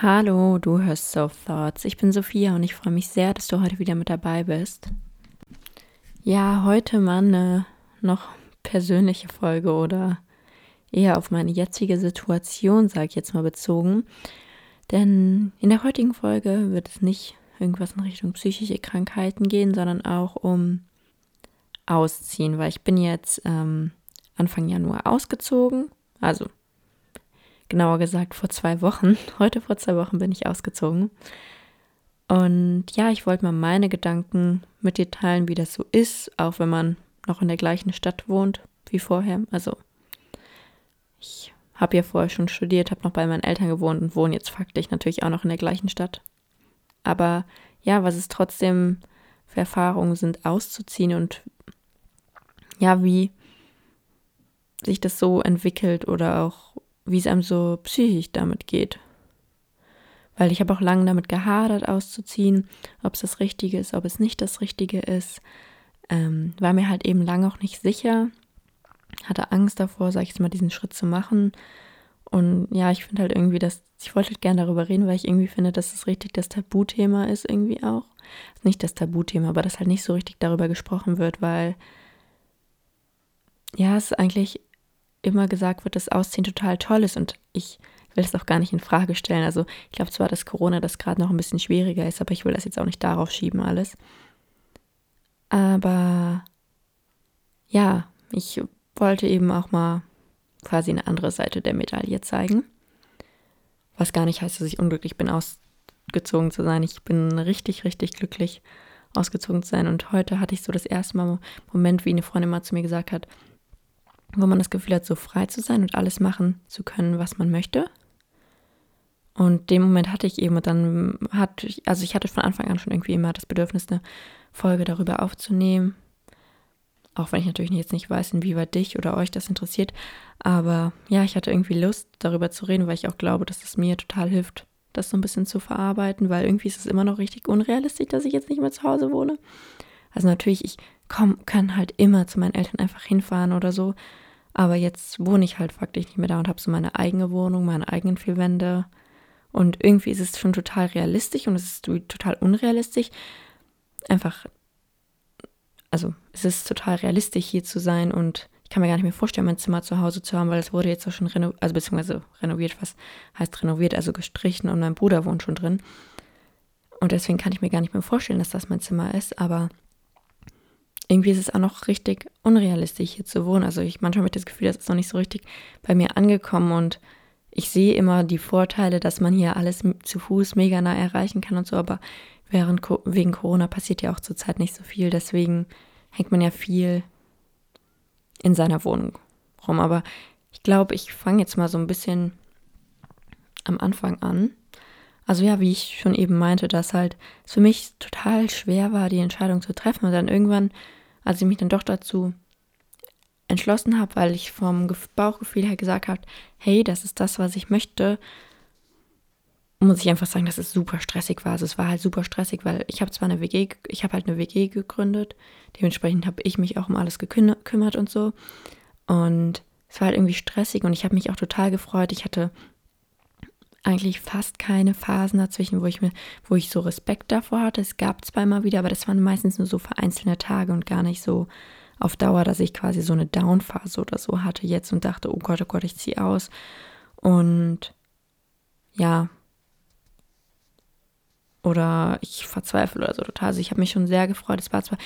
Hallo, du hörst Soft Thoughts. Ich bin Sophia und ich freue mich sehr, dass du heute wieder mit dabei bist. Ja, heute mal eine noch persönliche Folge oder eher auf meine jetzige Situation, sage ich jetzt mal bezogen. Denn in der heutigen Folge wird es nicht irgendwas in Richtung psychische Krankheiten gehen, sondern auch um Ausziehen, weil ich bin jetzt ähm, Anfang Januar ausgezogen. Also genauer gesagt vor zwei Wochen. Heute vor zwei Wochen bin ich ausgezogen. Und ja, ich wollte mal meine Gedanken mit dir teilen, wie das so ist, auch wenn man noch in der gleichen Stadt wohnt wie vorher. Also ich habe ja vorher schon studiert, habe noch bei meinen Eltern gewohnt und wohne jetzt faktisch natürlich auch noch in der gleichen Stadt. Aber ja, was es trotzdem für Erfahrungen sind, auszuziehen und ja, wie sich das so entwickelt oder auch wie es einem so psychisch damit geht. Weil ich habe auch lange damit gehadert, auszuziehen, ob es das Richtige ist, ob es nicht das Richtige ist. Ähm, war mir halt eben lange auch nicht sicher. Hatte Angst davor, sag ich jetzt mal, diesen Schritt zu machen. Und ja, ich finde halt irgendwie, dass ich wollte halt gerne darüber reden, weil ich irgendwie finde, dass es richtig das Tabuthema ist, irgendwie auch. Nicht das Tabuthema, aber dass halt nicht so richtig darüber gesprochen wird, weil ja, es eigentlich immer gesagt wird, dass Ausziehen total toll ist und ich will das auch gar nicht in Frage stellen. Also ich glaube zwar, dass Corona das gerade noch ein bisschen schwieriger ist, aber ich will das jetzt auch nicht darauf schieben alles. Aber ja, ich wollte eben auch mal quasi eine andere Seite der Medaille zeigen. Was gar nicht heißt, dass ich unglücklich bin, ausgezogen zu sein. Ich bin richtig, richtig glücklich, ausgezogen zu sein. Und heute hatte ich so das erste Mal Moment, wie eine Freundin mal zu mir gesagt hat, wo man das Gefühl hat, so frei zu sein und alles machen zu können, was man möchte. Und den Moment hatte ich eben und dann hatte ich, also ich hatte von Anfang an schon irgendwie immer das Bedürfnis, eine Folge darüber aufzunehmen. Auch wenn ich natürlich jetzt nicht weiß, inwieweit dich oder euch das interessiert. Aber ja, ich hatte irgendwie Lust, darüber zu reden, weil ich auch glaube, dass es mir total hilft, das so ein bisschen zu verarbeiten, weil irgendwie ist es immer noch richtig unrealistisch, dass ich jetzt nicht mehr zu Hause wohne. Also natürlich, ich komm, kann halt immer zu meinen Eltern einfach hinfahren oder so. Aber jetzt wohne ich halt faktisch nicht mehr da und habe so meine eigene Wohnung, meine eigenen vier Wände. Und irgendwie ist es schon total realistisch und es ist total unrealistisch. Einfach, also es ist total realistisch hier zu sein und ich kann mir gar nicht mehr vorstellen, mein Zimmer zu Hause zu haben, weil es wurde jetzt auch schon renoviert, also beziehungsweise renoviert, was heißt renoviert, also gestrichen und mein Bruder wohnt schon drin. Und deswegen kann ich mir gar nicht mehr vorstellen, dass das mein Zimmer ist, aber irgendwie ist es auch noch richtig unrealistisch hier zu wohnen. Also ich manchmal habe ich das Gefühl, das ist noch nicht so richtig bei mir angekommen und ich sehe immer die Vorteile, dass man hier alles zu Fuß mega nah erreichen kann und so, aber während wegen Corona passiert ja auch zurzeit nicht so viel, deswegen hängt man ja viel in seiner Wohnung rum. Aber ich glaube, ich fange jetzt mal so ein bisschen am Anfang an. Also ja, wie ich schon eben meinte, dass halt es für mich total schwer war, die Entscheidung zu treffen und dann irgendwann als ich mich dann doch dazu entschlossen habe, weil ich vom Bauchgefühl her gesagt habe, hey, das ist das, was ich möchte, muss ich einfach sagen, dass es super stressig war. Also es war halt super stressig, weil ich habe zwar eine WG, ich habe halt eine WG gegründet, dementsprechend habe ich mich auch um alles gekümmert und so. Und es war halt irgendwie stressig und ich habe mich auch total gefreut. Ich hatte eigentlich fast keine Phasen dazwischen, wo ich mir, wo ich so Respekt davor hatte. Es gab zweimal wieder, aber das waren meistens nur so vereinzelte Tage und gar nicht so auf Dauer, dass ich quasi so eine Downphase oder so hatte jetzt und dachte, oh Gott, oh Gott, ich ziehe aus. Und ja, oder ich verzweifle oder so total. Also ich habe mich schon sehr gefreut. Es war zwar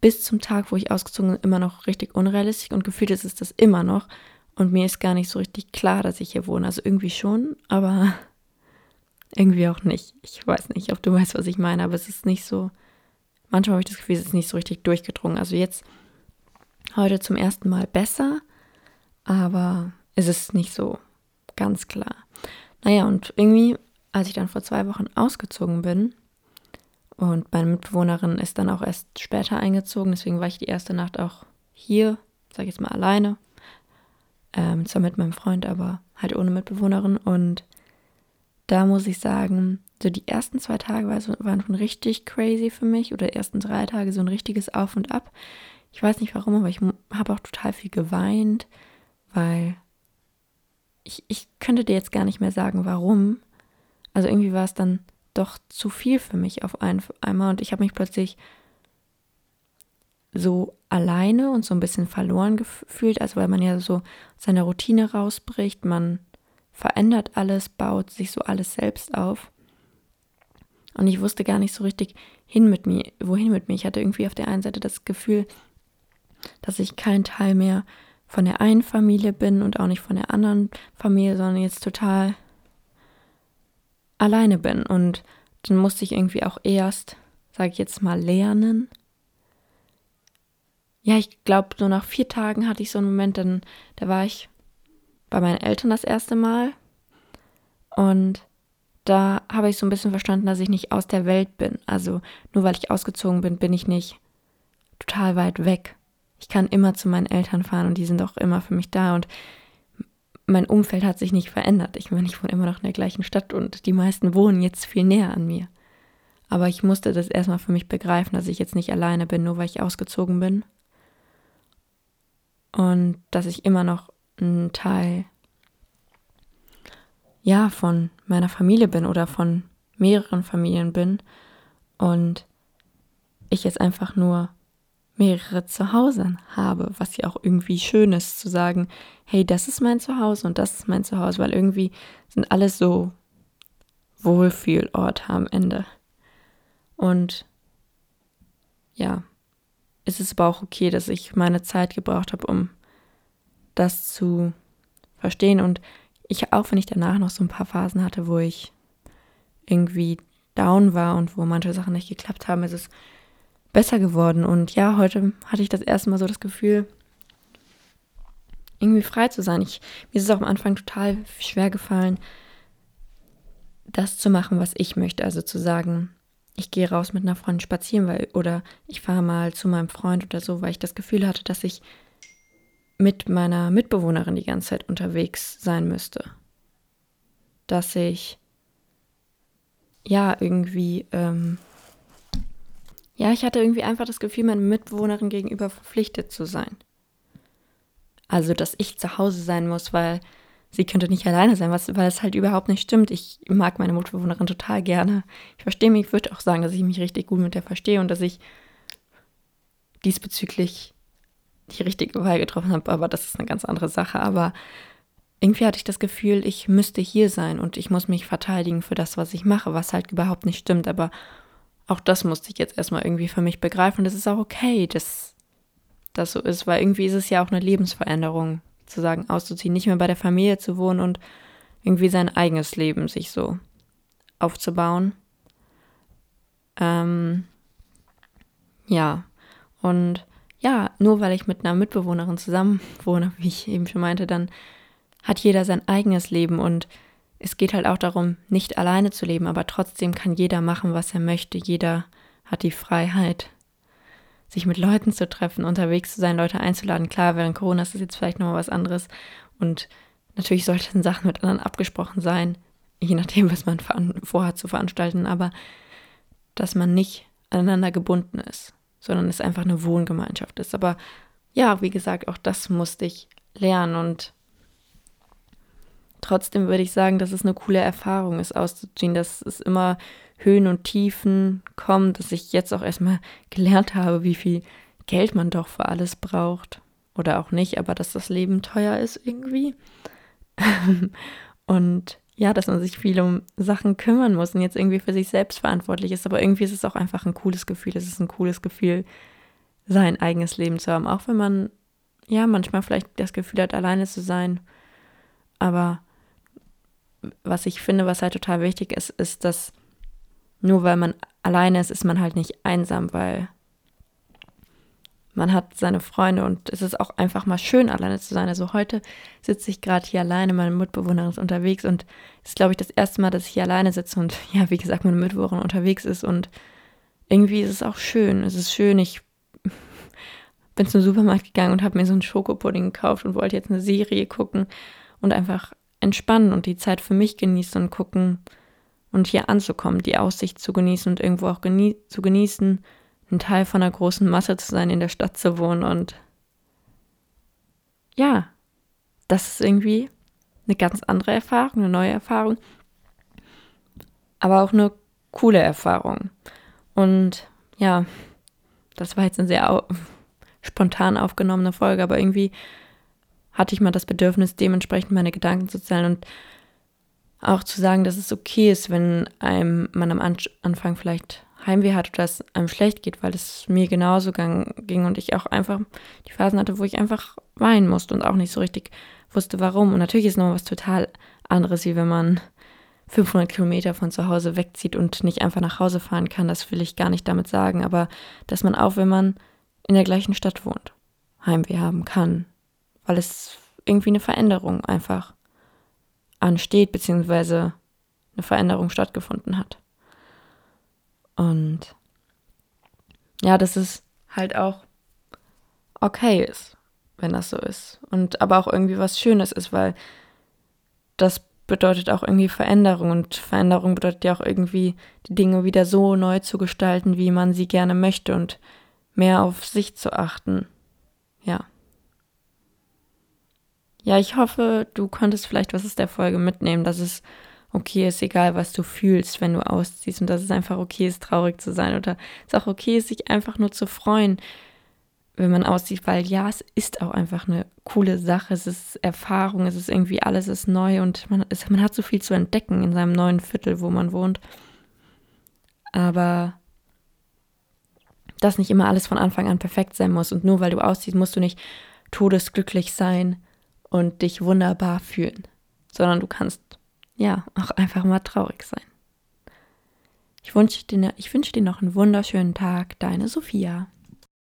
bis zum Tag, wo ich ausgezogen bin, immer noch richtig unrealistisch und gefühlt ist es das immer noch. Und mir ist gar nicht so richtig klar, dass ich hier wohne. Also irgendwie schon, aber irgendwie auch nicht. Ich weiß nicht, ob du weißt, was ich meine, aber es ist nicht so. Manchmal habe ich das Gefühl, es ist nicht so richtig durchgedrungen. Also jetzt heute zum ersten Mal besser, aber es ist nicht so ganz klar. Naja, und irgendwie, als ich dann vor zwei Wochen ausgezogen bin, und meine Mitbewohnerin ist dann auch erst später eingezogen, deswegen war ich die erste Nacht auch hier, sag ich jetzt mal alleine. Ähm, zwar mit meinem Freund, aber halt ohne Mitbewohnerin. Und da muss ich sagen, so die ersten zwei Tage waren schon richtig crazy für mich oder die ersten drei Tage so ein richtiges Auf und Ab. Ich weiß nicht warum, aber ich habe auch total viel geweint, weil ich, ich könnte dir jetzt gar nicht mehr sagen, warum. also irgendwie war es dann doch zu viel für mich auf ein, einmal und ich habe mich plötzlich so alleine und so ein bisschen verloren gefühlt, also weil man ja so seine Routine rausbricht, man verändert alles, baut sich so alles selbst auf. Und ich wusste gar nicht so richtig hin mit mir, wohin mit mir. Ich hatte irgendwie auf der einen Seite das Gefühl, dass ich kein Teil mehr von der einen Familie bin und auch nicht von der anderen Familie, sondern jetzt total alleine bin. Und dann musste ich irgendwie auch erst, sage ich jetzt mal, lernen. Ja, ich glaube, so nach vier Tagen hatte ich so einen Moment, dann, da war ich bei meinen Eltern das erste Mal. Und da habe ich so ein bisschen verstanden, dass ich nicht aus der Welt bin. Also nur weil ich ausgezogen bin, bin ich nicht total weit weg. Ich kann immer zu meinen Eltern fahren und die sind auch immer für mich da und mein Umfeld hat sich nicht verändert. Ich meine, ich wohne immer noch in der gleichen Stadt und die meisten wohnen jetzt viel näher an mir. Aber ich musste das erstmal für mich begreifen, dass ich jetzt nicht alleine bin, nur weil ich ausgezogen bin. Und dass ich immer noch ein Teil ja von meiner Familie bin oder von mehreren Familien bin und ich jetzt einfach nur mehrere Zuhause habe, was ja auch irgendwie schön ist zu sagen, hey, das ist mein Zuhause und das ist mein Zuhause, weil irgendwie sind alles so Wohlfühlorte am Ende. Und ja, ist es aber auch okay, dass ich meine Zeit gebraucht habe, um das zu verstehen und ich, auch wenn ich danach noch so ein paar Phasen hatte, wo ich irgendwie down war und wo manche Sachen nicht geklappt haben, ist es besser geworden. Und ja, heute hatte ich das erste Mal so das Gefühl, irgendwie frei zu sein. Ich, mir ist es auch am Anfang total schwer gefallen, das zu machen, was ich möchte. Also zu sagen, ich gehe raus mit einer Freundin spazieren, weil, oder ich fahre mal zu meinem Freund oder so, weil ich das Gefühl hatte, dass ich mit meiner Mitbewohnerin die ganze Zeit unterwegs sein müsste. Dass ich ja irgendwie, ähm, ja, ich hatte irgendwie einfach das Gefühl, meiner Mitbewohnerin gegenüber verpflichtet zu sein. Also, dass ich zu Hause sein muss, weil sie könnte nicht alleine sein, was, weil es halt überhaupt nicht stimmt. Ich mag meine Mitbewohnerin total gerne. Ich verstehe mich, ich würde auch sagen, dass ich mich richtig gut mit der verstehe und dass ich diesbezüglich die richtige Wahl getroffen habe, aber das ist eine ganz andere Sache. Aber irgendwie hatte ich das Gefühl, ich müsste hier sein und ich muss mich verteidigen für das, was ich mache, was halt überhaupt nicht stimmt. Aber auch das musste ich jetzt erstmal irgendwie für mich begreifen. Das ist auch okay, dass das so ist, weil irgendwie ist es ja auch eine Lebensveränderung, zu sagen, auszuziehen, nicht mehr bei der Familie zu wohnen und irgendwie sein eigenes Leben sich so aufzubauen. Ähm, ja, und ja, nur weil ich mit einer Mitbewohnerin zusammen wohne, wie ich eben schon meinte, dann hat jeder sein eigenes Leben und es geht halt auch darum, nicht alleine zu leben, aber trotzdem kann jeder machen, was er möchte. Jeder hat die Freiheit, sich mit Leuten zu treffen, unterwegs zu sein, Leute einzuladen. Klar, während Corona ist das jetzt vielleicht nochmal was anderes und natürlich sollten Sachen mit anderen abgesprochen sein, je nachdem, was man vorhat zu veranstalten, aber dass man nicht aneinander gebunden ist sondern es einfach eine Wohngemeinschaft ist. Aber ja, wie gesagt, auch das musste ich lernen und trotzdem würde ich sagen, dass es eine coole Erfahrung ist, auszuziehen, dass es immer Höhen und Tiefen kommt, dass ich jetzt auch erstmal gelernt habe, wie viel Geld man doch für alles braucht. Oder auch nicht, aber dass das Leben teuer ist irgendwie. und ja, dass man sich viel um Sachen kümmern muss und jetzt irgendwie für sich selbst verantwortlich ist. Aber irgendwie ist es auch einfach ein cooles Gefühl. Es ist ein cooles Gefühl, sein eigenes Leben zu haben. Auch wenn man, ja, manchmal vielleicht das Gefühl hat, alleine zu sein. Aber was ich finde, was halt total wichtig ist, ist, dass nur weil man alleine ist, ist man halt nicht einsam, weil man hat seine Freunde und es ist auch einfach mal schön, alleine zu sein. Also heute sitze ich gerade hier alleine, meine Mitbewohnerin ist unterwegs und es ist, glaube ich, das erste Mal, dass ich hier alleine sitze und ja, wie gesagt, meine Mitbewohnerin unterwegs ist und irgendwie ist es auch schön. Es ist schön, ich bin zum Supermarkt gegangen und habe mir so einen Schokopudding gekauft und wollte jetzt eine Serie gucken und einfach entspannen und die Zeit für mich genießen und gucken und hier anzukommen, die Aussicht zu genießen und irgendwo auch genie zu genießen, ein Teil von einer großen Masse zu sein, in der Stadt zu wohnen und ja, das ist irgendwie eine ganz andere Erfahrung, eine neue Erfahrung. aber auch eine coole Erfahrung. Und ja, das war jetzt eine sehr au spontan aufgenommene Folge, aber irgendwie hatte ich mal das Bedürfnis, dementsprechend meine Gedanken zu zählen und auch zu sagen, dass es okay ist, wenn einem man am Anfang vielleicht Heimweh hat oder es einem schlecht geht, weil es mir genauso ging und ich auch einfach die Phasen hatte, wo ich einfach weinen musste und auch nicht so richtig wusste, warum. Und natürlich ist noch was total anderes, wie wenn man 500 Kilometer von zu Hause wegzieht und nicht einfach nach Hause fahren kann. Das will ich gar nicht damit sagen, aber dass man auch, wenn man in der gleichen Stadt wohnt, Heimweh haben kann, weil es irgendwie eine Veränderung einfach ansteht, beziehungsweise eine Veränderung stattgefunden hat. Und ja, dass es halt auch okay ist, wenn das so ist. Und aber auch irgendwie was Schönes ist, weil das bedeutet auch irgendwie Veränderung. Und Veränderung bedeutet ja auch irgendwie, die Dinge wieder so neu zu gestalten, wie man sie gerne möchte und mehr auf sich zu achten. Ja. Ja, ich hoffe, du konntest vielleicht was aus der Folge mitnehmen, dass es okay ist, egal was du fühlst, wenn du ausziehst und dass es einfach okay ist, traurig zu sein oder es auch okay ist, sich einfach nur zu freuen, wenn man auszieht, weil ja, es ist auch einfach eine coole Sache, es ist Erfahrung, es ist irgendwie alles ist neu und man, ist, man hat so viel zu entdecken in seinem neuen Viertel, wo man wohnt. Aber dass nicht immer alles von Anfang an perfekt sein muss und nur weil du ausziehst, musst du nicht todesglücklich sein und dich wunderbar fühlen, sondern du kannst ja, auch einfach mal traurig sein. Ich wünsche dir, ich dir noch einen wunderschönen Tag, deine Sophia.